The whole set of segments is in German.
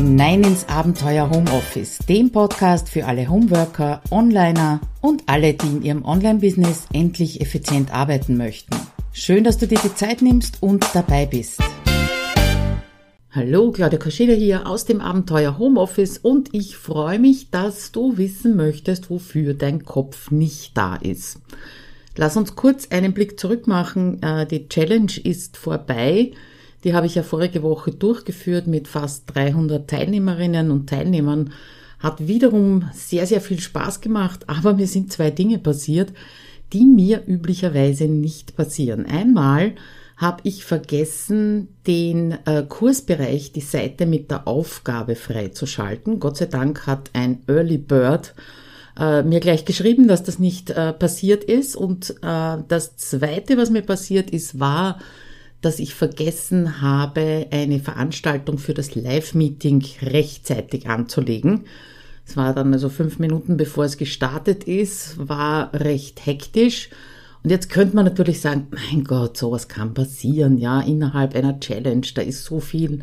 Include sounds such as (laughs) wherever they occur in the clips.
hinein ins Abenteuer Homeoffice, dem Podcast für alle Homeworker, Onliner und alle, die in ihrem Online-Business endlich effizient arbeiten möchten. Schön, dass du dir die Zeit nimmst und dabei bist. Hallo, Claudia Kascheda hier aus dem Abenteuer Homeoffice und ich freue mich, dass du wissen möchtest, wofür dein Kopf nicht da ist. Lass uns kurz einen Blick zurück machen. Äh, die Challenge ist vorbei. Die habe ich ja vorige Woche durchgeführt mit fast 300 Teilnehmerinnen und Teilnehmern. Hat wiederum sehr, sehr viel Spaß gemacht, aber mir sind zwei Dinge passiert, die mir üblicherweise nicht passieren. Einmal habe ich vergessen, den äh, Kursbereich, die Seite mit der Aufgabe freizuschalten. Gott sei Dank hat ein Early Bird äh, mir gleich geschrieben, dass das nicht äh, passiert ist. Und äh, das Zweite, was mir passiert ist, war, dass ich vergessen habe, eine Veranstaltung für das Live-Meeting rechtzeitig anzulegen. Es war dann also fünf Minuten bevor es gestartet ist, war recht hektisch. Und jetzt könnte man natürlich sagen, mein Gott, sowas kann passieren, ja, innerhalb einer Challenge, da ist so viel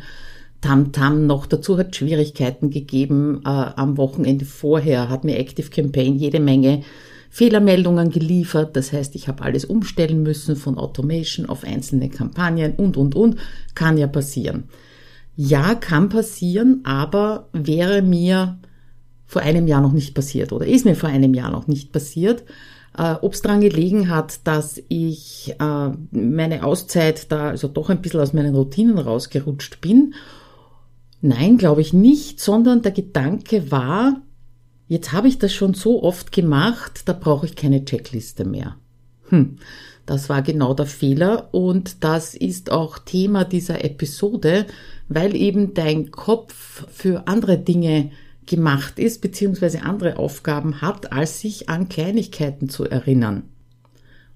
Tamtam -Tam noch. Dazu hat Schwierigkeiten gegeben äh, am Wochenende vorher, hat mir Active Campaign jede Menge Fehlermeldungen geliefert. Das heißt, ich habe alles umstellen müssen von Automation auf einzelne Kampagnen und, und, und. Kann ja passieren. Ja, kann passieren, aber wäre mir vor einem Jahr noch nicht passiert oder ist mir vor einem Jahr noch nicht passiert. Äh, Ob es daran gelegen hat, dass ich äh, meine Auszeit da also doch ein bisschen aus meinen Routinen rausgerutscht bin. Nein, glaube ich nicht, sondern der Gedanke war, Jetzt habe ich das schon so oft gemacht, da brauche ich keine Checkliste mehr. Hm, das war genau der Fehler und das ist auch Thema dieser Episode, weil eben dein Kopf für andere Dinge gemacht ist, beziehungsweise andere Aufgaben hat, als sich an Kleinigkeiten zu erinnern.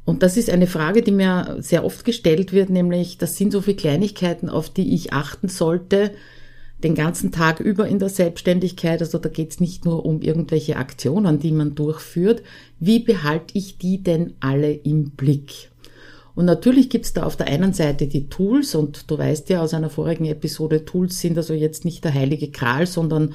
Und das ist eine Frage, die mir sehr oft gestellt wird, nämlich, das sind so viele Kleinigkeiten, auf die ich achten sollte, den ganzen Tag über in der Selbstständigkeit. Also da geht es nicht nur um irgendwelche Aktionen, die man durchführt. Wie behalte ich die denn alle im Blick? Und natürlich gibt es da auf der einen Seite die Tools und du weißt ja aus einer vorigen Episode, Tools sind also jetzt nicht der heilige Kral, sondern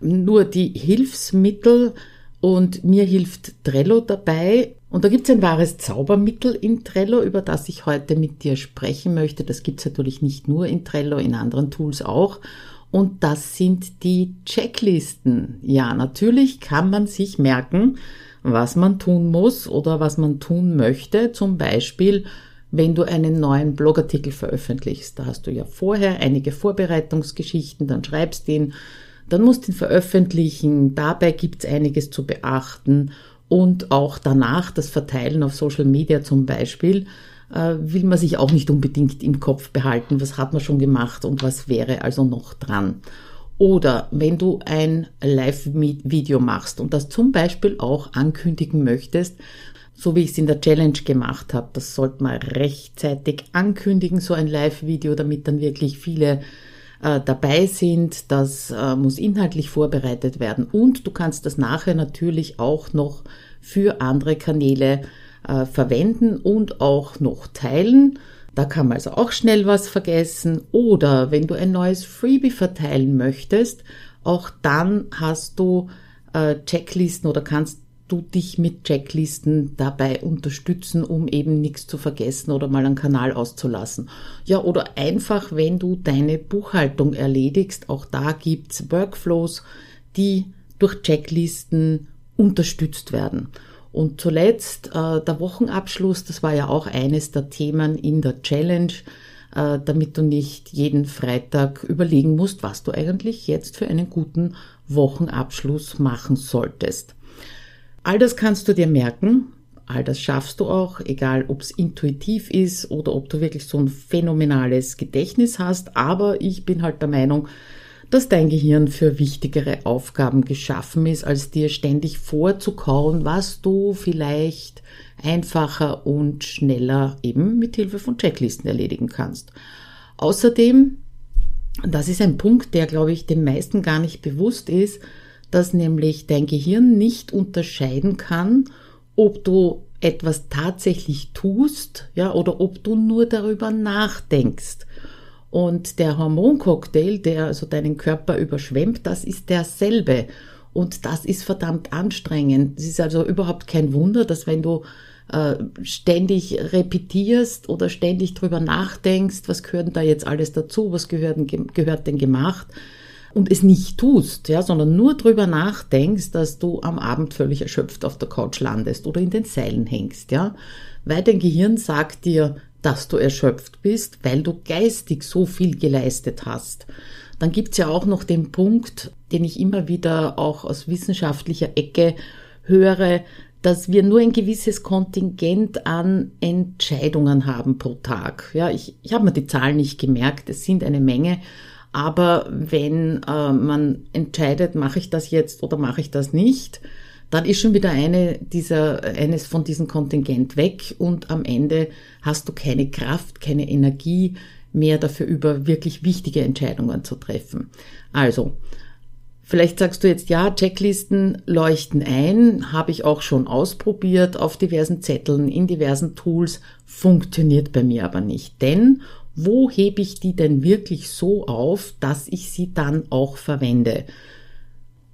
nur die Hilfsmittel und mir hilft Trello dabei. Und da gibt es ein wahres Zaubermittel in Trello, über das ich heute mit dir sprechen möchte. Das gibt es natürlich nicht nur in Trello, in anderen Tools auch. Und das sind die Checklisten. Ja, natürlich kann man sich merken, was man tun muss oder was man tun möchte. Zum Beispiel, wenn du einen neuen Blogartikel veröffentlichst. Da hast du ja vorher einige Vorbereitungsgeschichten, dann schreibst ihn, dann musst du ihn veröffentlichen. Dabei gibt's einiges zu beachten und auch danach das Verteilen auf Social Media zum Beispiel will man sich auch nicht unbedingt im Kopf behalten, was hat man schon gemacht und was wäre also noch dran. Oder wenn du ein Live-Video machst und das zum Beispiel auch ankündigen möchtest, so wie ich es in der Challenge gemacht habe, das sollte man rechtzeitig ankündigen, so ein Live-Video, damit dann wirklich viele äh, dabei sind. Das äh, muss inhaltlich vorbereitet werden und du kannst das nachher natürlich auch noch für andere Kanäle äh, verwenden und auch noch teilen. Da kann man also auch schnell was vergessen. Oder wenn du ein neues Freebie verteilen möchtest, auch dann hast du äh, Checklisten oder kannst du dich mit Checklisten dabei unterstützen, um eben nichts zu vergessen oder mal einen Kanal auszulassen. Ja, oder einfach, wenn du deine Buchhaltung erledigst, auch da gibt's Workflows, die durch Checklisten unterstützt werden. Und zuletzt äh, der Wochenabschluss, das war ja auch eines der Themen in der Challenge, äh, damit du nicht jeden Freitag überlegen musst, was du eigentlich jetzt für einen guten Wochenabschluss machen solltest. All das kannst du dir merken, all das schaffst du auch, egal ob es intuitiv ist oder ob du wirklich so ein phänomenales Gedächtnis hast, aber ich bin halt der Meinung, dass dein Gehirn für wichtigere Aufgaben geschaffen ist, als dir ständig vorzukauen, was du vielleicht einfacher und schneller eben mit Hilfe von Checklisten erledigen kannst. Außerdem, das ist ein Punkt, der glaube ich den meisten gar nicht bewusst ist, dass nämlich dein Gehirn nicht unterscheiden kann, ob du etwas tatsächlich tust, ja, oder ob du nur darüber nachdenkst. Und der Hormoncocktail, der also deinen Körper überschwemmt, das ist derselbe. Und das ist verdammt anstrengend. Es ist also überhaupt kein Wunder, dass wenn du äh, ständig repetierst oder ständig drüber nachdenkst, was gehört da jetzt alles dazu, was gehört, gehört denn gemacht, und es nicht tust, ja, sondern nur drüber nachdenkst, dass du am Abend völlig erschöpft auf der Couch landest oder in den Seilen hängst, ja, weil dein Gehirn sagt dir, dass du erschöpft bist, weil du geistig so viel geleistet hast. Dann gibt's ja auch noch den Punkt, den ich immer wieder auch aus wissenschaftlicher Ecke höre, dass wir nur ein gewisses Kontingent an Entscheidungen haben pro Tag. Ja, ich, ich habe mir die Zahlen nicht gemerkt, es sind eine Menge, aber wenn äh, man entscheidet, mache ich das jetzt oder mache ich das nicht, dann ist schon wieder eine dieser, eines von diesem Kontingent weg und am Ende hast du keine Kraft, keine Energie mehr dafür über wirklich wichtige Entscheidungen zu treffen. Also, Vielleicht sagst du jetzt, ja, Checklisten leuchten ein, habe ich auch schon ausprobiert auf diversen Zetteln, in diversen Tools, funktioniert bei mir aber nicht. Denn wo hebe ich die denn wirklich so auf, dass ich sie dann auch verwende?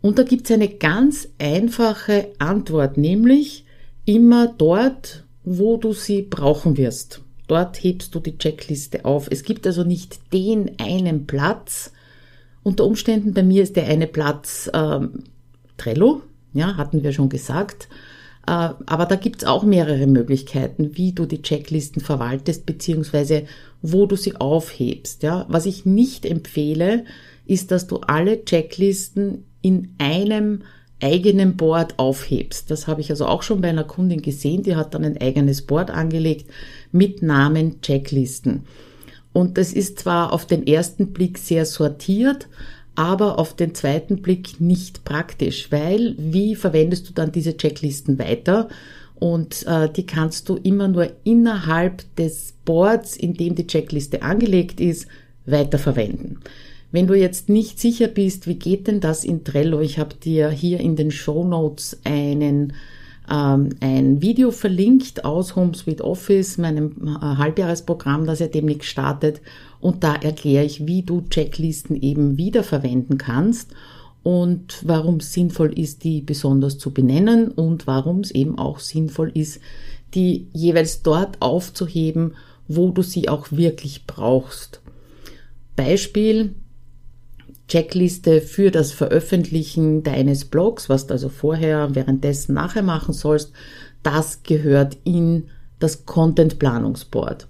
Und da gibt es eine ganz einfache Antwort, nämlich immer dort, wo du sie brauchen wirst. Dort hebst du die Checkliste auf. Es gibt also nicht den einen Platz. Unter Umständen bei mir ist der eine Platz ähm, Trello, ja, hatten wir schon gesagt. Äh, aber da gibt's auch mehrere Möglichkeiten, wie du die Checklisten verwaltest, beziehungsweise wo du sie aufhebst. Ja. Was ich nicht empfehle, ist, dass du alle Checklisten in einem eigenen Board aufhebst. Das habe ich also auch schon bei einer Kundin gesehen, die hat dann ein eigenes Board angelegt mit Namen Checklisten. Und das ist zwar auf den ersten Blick sehr sortiert, aber auf den zweiten Blick nicht praktisch, weil wie verwendest du dann diese Checklisten weiter? Und äh, die kannst du immer nur innerhalb des Boards, in dem die Checkliste angelegt ist, weiterverwenden. Wenn du jetzt nicht sicher bist, wie geht denn das in Trello, ich habe dir hier in den Show Notes einen ähm, ein Video verlinkt aus HomeSuite Office, meinem äh, Halbjahresprogramm, das ja demnächst startet. Und da erkläre ich, wie du Checklisten eben wiederverwenden kannst und warum es sinnvoll ist, die besonders zu benennen und warum es eben auch sinnvoll ist, die jeweils dort aufzuheben, wo du sie auch wirklich brauchst. Beispiel, Checkliste für das Veröffentlichen deines Blogs, was du also vorher, währenddessen, nachher machen sollst, das gehört in das Content Planungsboard.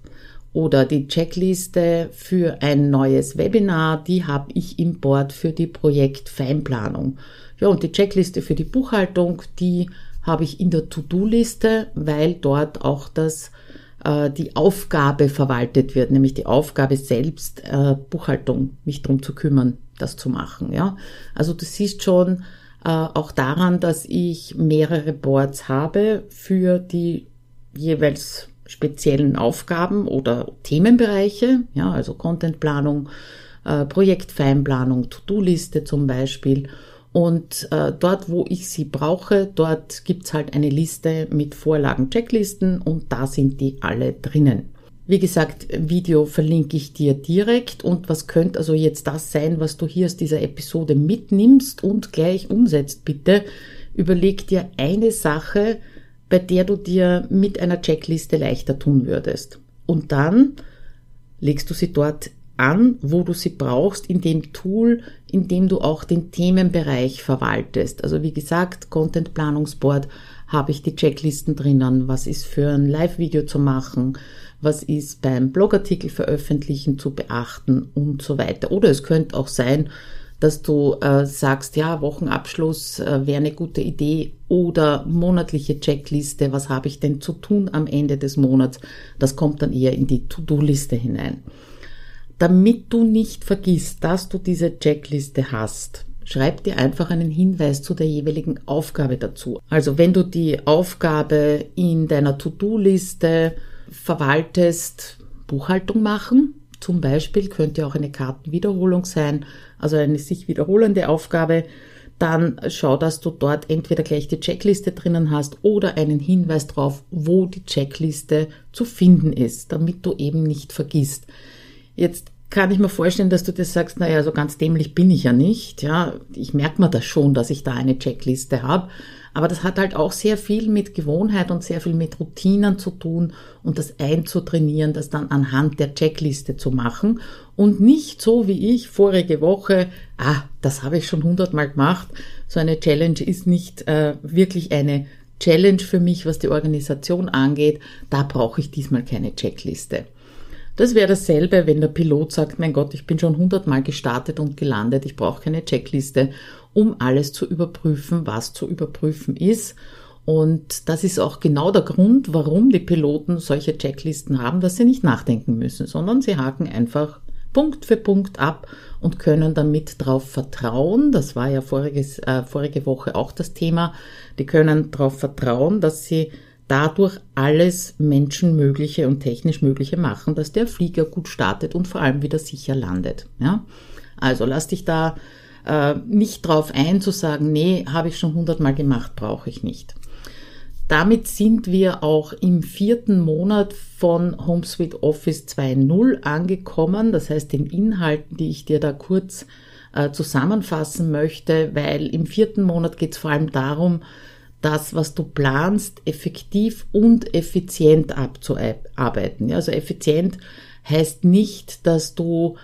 Oder die Checkliste für ein neues Webinar, die habe ich im Board für die Projektfeinplanung. Ja, und die Checkliste für die Buchhaltung, die habe ich in der To-Do-Liste, weil dort auch das die Aufgabe verwaltet wird, nämlich die Aufgabe selbst, äh, Buchhaltung, mich drum zu kümmern, das zu machen. Ja, also du siehst schon äh, auch daran, dass ich mehrere Boards habe für die jeweils speziellen Aufgaben oder Themenbereiche. Ja, also Contentplanung, äh, Projektfeinplanung, To-Do-Liste zum Beispiel. Und äh, dort, wo ich sie brauche, dort gibt's halt eine Liste mit Vorlagen, Checklisten und da sind die alle drinnen. Wie gesagt, Video verlinke ich dir direkt und was könnte also jetzt das sein, was du hier aus dieser Episode mitnimmst und gleich umsetzt, bitte. Überleg dir eine Sache, bei der du dir mit einer Checkliste leichter tun würdest. Und dann legst du sie dort an, wo du sie brauchst, in dem Tool, in dem du auch den Themenbereich verwaltest. Also wie gesagt, Content Planungsboard habe ich die Checklisten drinnen. Was ist für ein Live-Video zu machen? was ist beim Blogartikel veröffentlichen zu beachten und so weiter. Oder es könnte auch sein, dass du äh, sagst, ja, Wochenabschluss äh, wäre eine gute Idee oder monatliche Checkliste, was habe ich denn zu tun am Ende des Monats, das kommt dann eher in die To-Do-Liste hinein. Damit du nicht vergisst, dass du diese Checkliste hast, schreib dir einfach einen Hinweis zu der jeweiligen Aufgabe dazu. Also wenn du die Aufgabe in deiner To-Do-Liste verwaltest, Buchhaltung machen. Zum Beispiel könnte auch eine Kartenwiederholung sein, also eine sich wiederholende Aufgabe. Dann schau, dass du dort entweder gleich die Checkliste drinnen hast oder einen Hinweis drauf, wo die Checkliste zu finden ist, damit du eben nicht vergisst. Jetzt kann ich mir vorstellen, dass du dir sagst, naja, so ganz dämlich bin ich ja nicht. Ja, ich merke mir das schon, dass ich da eine Checkliste habe. Aber das hat halt auch sehr viel mit Gewohnheit und sehr viel mit Routinen zu tun und das einzutrainieren, das dann anhand der Checkliste zu machen und nicht so wie ich vorige Woche, ah, das habe ich schon hundertmal gemacht. So eine Challenge ist nicht äh, wirklich eine Challenge für mich, was die Organisation angeht. Da brauche ich diesmal keine Checkliste. Das wäre dasselbe, wenn der Pilot sagt, mein Gott, ich bin schon hundertmal gestartet und gelandet, ich brauche keine Checkliste, um alles zu überprüfen, was zu überprüfen ist. Und das ist auch genau der Grund, warum die Piloten solche Checklisten haben, dass sie nicht nachdenken müssen, sondern sie haken einfach Punkt für Punkt ab und können damit darauf vertrauen, das war ja voriges, äh, vorige Woche auch das Thema, die können darauf vertrauen, dass sie dadurch alles Menschenmögliche und technisch Mögliche machen, dass der Flieger gut startet und vor allem wieder sicher landet. Ja? Also lass dich da äh, nicht drauf ein zu sagen, nee, habe ich schon hundertmal gemacht, brauche ich nicht. Damit sind wir auch im vierten Monat von HomeSuite Office 2.0 angekommen. Das heißt, den Inhalten, die ich dir da kurz äh, zusammenfassen möchte, weil im vierten Monat geht es vor allem darum, das, was du planst, effektiv und effizient abzuarbeiten. Ja, also effizient heißt nicht, dass du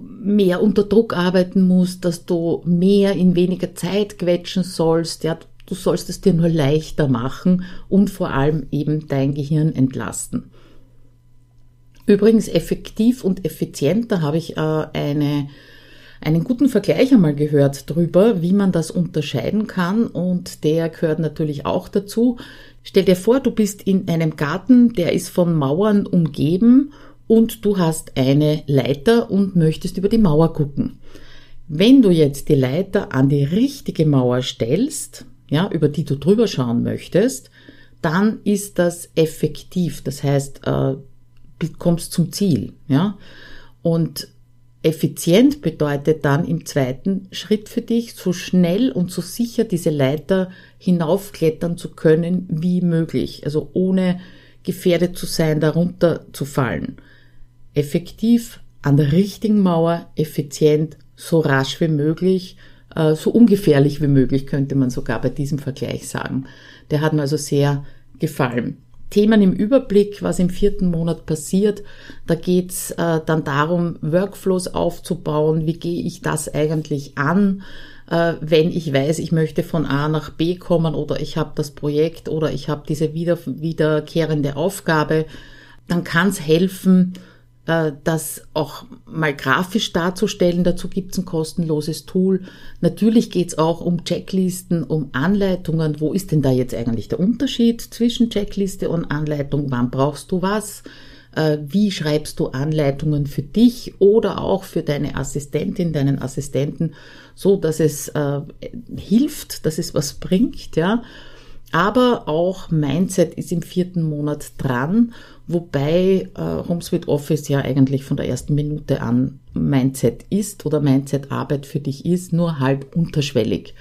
mehr unter Druck arbeiten musst, dass du mehr in weniger Zeit quetschen sollst. Ja, du sollst es dir nur leichter machen und vor allem eben dein Gehirn entlasten. Übrigens effektiv und effizient, da habe ich äh, eine einen guten Vergleich einmal gehört drüber, wie man das unterscheiden kann und der gehört natürlich auch dazu. Stell dir vor, du bist in einem Garten, der ist von Mauern umgeben und du hast eine Leiter und möchtest über die Mauer gucken. Wenn du jetzt die Leiter an die richtige Mauer stellst, ja, über die du drüber schauen möchtest, dann ist das effektiv. Das heißt, äh, kommst zum Ziel, ja. Und Effizient bedeutet dann im zweiten Schritt für dich, so schnell und so sicher diese Leiter hinaufklettern zu können wie möglich, also ohne gefährdet zu sein, darunter zu fallen. Effektiv an der richtigen Mauer, effizient, so rasch wie möglich, äh, so ungefährlich wie möglich, könnte man sogar bei diesem Vergleich sagen. Der hat mir also sehr gefallen. Themen im Überblick, was im vierten Monat passiert. Da geht's äh, dann darum, Workflows aufzubauen. Wie gehe ich das eigentlich an, äh, wenn ich weiß, ich möchte von A nach B kommen oder ich habe das Projekt oder ich habe diese wieder, wiederkehrende Aufgabe. Dann kann es helfen, das auch mal grafisch darzustellen. Dazu gibt's ein kostenloses Tool. Natürlich geht's auch um Checklisten, um Anleitungen. Wo ist denn da jetzt eigentlich der Unterschied zwischen Checkliste und Anleitung? Wann brauchst du was? Äh, wie schreibst du Anleitungen für dich oder auch für deine Assistentin, deinen Assistenten, so dass es äh, hilft, dass es was bringt, ja? Aber auch Mindset ist im vierten Monat dran, wobei äh, HomeSuite Office ja eigentlich von der ersten Minute an Mindset ist oder Mindset-Arbeit für dich ist, nur halt unterschwellig.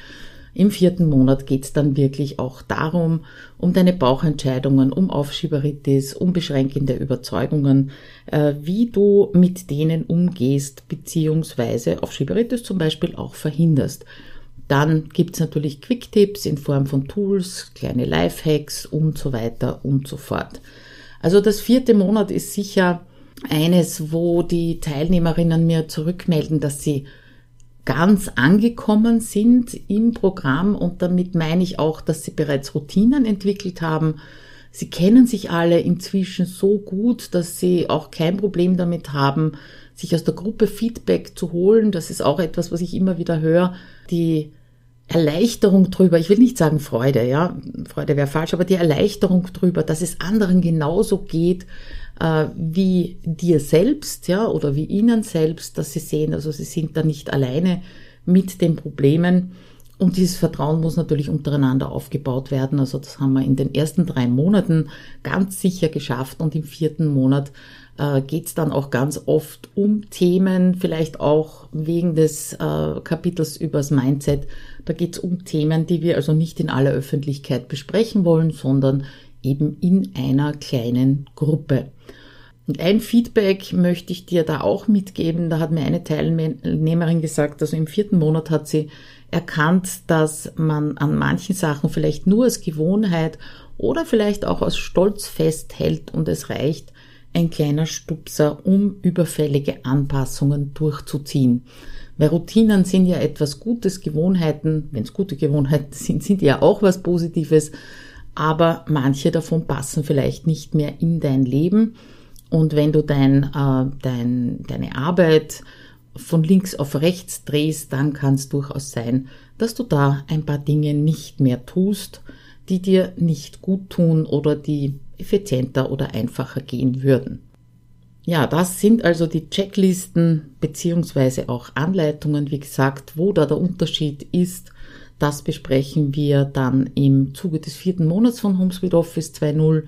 Im vierten Monat geht's dann wirklich auch darum, um deine Bauchentscheidungen, um Aufschieberitis, um beschränkende Überzeugungen, äh, wie du mit denen umgehst, beziehungsweise Aufschieberitis zum Beispiel auch verhinderst. Dann gibt's natürlich Quick-Tipps in Form von Tools, kleine Lifehacks und so weiter und so fort. Also das vierte Monat ist sicher eines, wo die Teilnehmerinnen mir zurückmelden, dass sie ganz angekommen sind im Programm und damit meine ich auch, dass sie bereits Routinen entwickelt haben. Sie kennen sich alle inzwischen so gut, dass sie auch kein Problem damit haben, sich aus der Gruppe Feedback zu holen. Das ist auch etwas, was ich immer wieder höre. Die Erleichterung drüber, ich will nicht sagen Freude, ja, Freude wäre falsch, aber die Erleichterung drüber, dass es anderen genauso geht äh, wie dir selbst, ja, oder wie ihnen selbst, dass sie sehen, also sie sind da nicht alleine mit den Problemen. Und dieses Vertrauen muss natürlich untereinander aufgebaut werden. Also das haben wir in den ersten drei Monaten ganz sicher geschafft und im vierten Monat äh, geht es dann auch ganz oft um Themen, vielleicht auch wegen des äh, Kapitels übers Mindset. Da geht es um Themen, die wir also nicht in aller Öffentlichkeit besprechen wollen, sondern eben in einer kleinen Gruppe. Und ein Feedback möchte ich dir da auch mitgeben. Da hat mir eine Teilnehmerin gesagt, also im vierten Monat hat sie erkannt, dass man an manchen Sachen vielleicht nur als Gewohnheit oder vielleicht auch aus Stolz festhält und es reicht ein kleiner Stupser, um überfällige Anpassungen durchzuziehen. Weil Routinen sind ja etwas Gutes, Gewohnheiten, wenn es gute Gewohnheiten (laughs) sind, sind ja auch was Positives, aber manche davon passen vielleicht nicht mehr in dein Leben. Und wenn du dein, äh, dein, deine Arbeit von links auf rechts drehst, dann kann es durchaus sein, dass du da ein paar Dinge nicht mehr tust, die dir nicht gut tun oder die effizienter oder einfacher gehen würden. Ja, das sind also die Checklisten beziehungsweise auch Anleitungen, wie gesagt, wo da der Unterschied ist. Das besprechen wir dann im Zuge des vierten Monats von HomeSuite Office 2.0.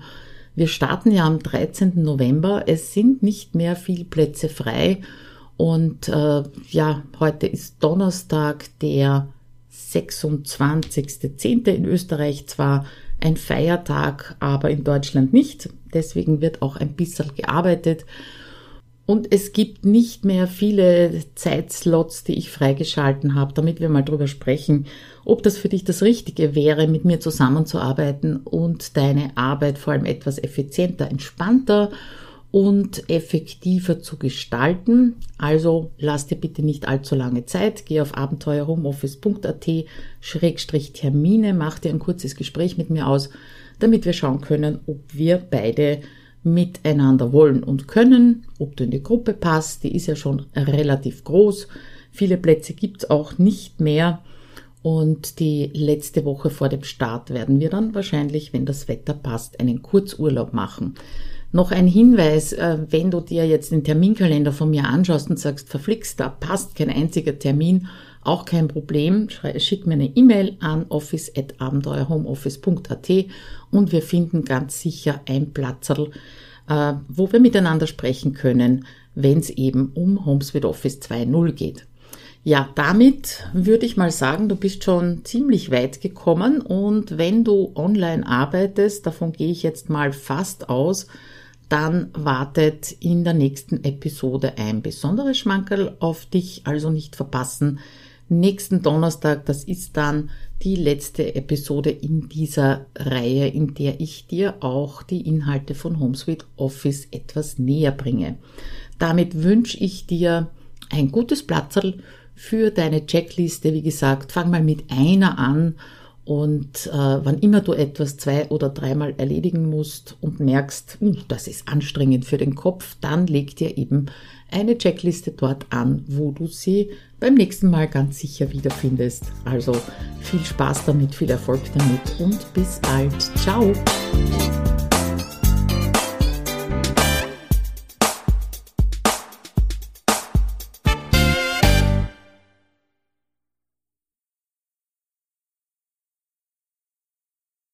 Wir starten ja am 13. November. Es sind nicht mehr viel Plätze frei. Und äh, ja, heute ist Donnerstag, der 26.10. in Österreich zwar ein Feiertag, aber in Deutschland nicht. Deswegen wird auch ein bisschen gearbeitet. Und es gibt nicht mehr viele Zeitslots, die ich freigeschalten habe, damit wir mal drüber sprechen, ob das für dich das Richtige wäre, mit mir zusammenzuarbeiten und deine Arbeit vor allem etwas effizienter, entspannter und effektiver zu gestalten. Also lass dir bitte nicht allzu lange Zeit. Geh auf abenteuerhomeoffice.at-termine, mach dir ein kurzes Gespräch mit mir aus, damit wir schauen können, ob wir beide miteinander wollen und können, ob du in die Gruppe passt. Die ist ja schon relativ groß. Viele Plätze gibt's auch nicht mehr. Und die letzte Woche vor dem Start werden wir dann wahrscheinlich, wenn das Wetter passt, einen Kurzurlaub machen. Noch ein Hinweis, äh, wenn du dir jetzt den Terminkalender von mir anschaust und sagst, verflixt, da passt kein einziger Termin, auch kein Problem. Schick mir eine E-Mail an office.abenteuerhomeoffice.at und wir finden ganz sicher ein Platzerl, äh, wo wir miteinander sprechen können, wenn es eben um HomeSuite Office 2.0 geht. Ja, damit würde ich mal sagen, du bist schon ziemlich weit gekommen und wenn du online arbeitest, davon gehe ich jetzt mal fast aus, dann wartet in der nächsten Episode ein besonderes Schmankerl auf dich, also nicht verpassen. Nächsten Donnerstag, das ist dann die letzte Episode in dieser Reihe, in der ich dir auch die Inhalte von HomeSuite Office etwas näher bringe. Damit wünsche ich dir ein gutes Platzerl für deine Checkliste. Wie gesagt, fang mal mit einer an und äh, wann immer du etwas zwei oder dreimal erledigen musst und merkst, uh, das ist anstrengend für den Kopf, dann leg dir eben eine Checkliste dort an, wo du sie beim nächsten Mal ganz sicher wiederfindest. Also viel Spaß damit, viel Erfolg damit und bis bald. Ciao!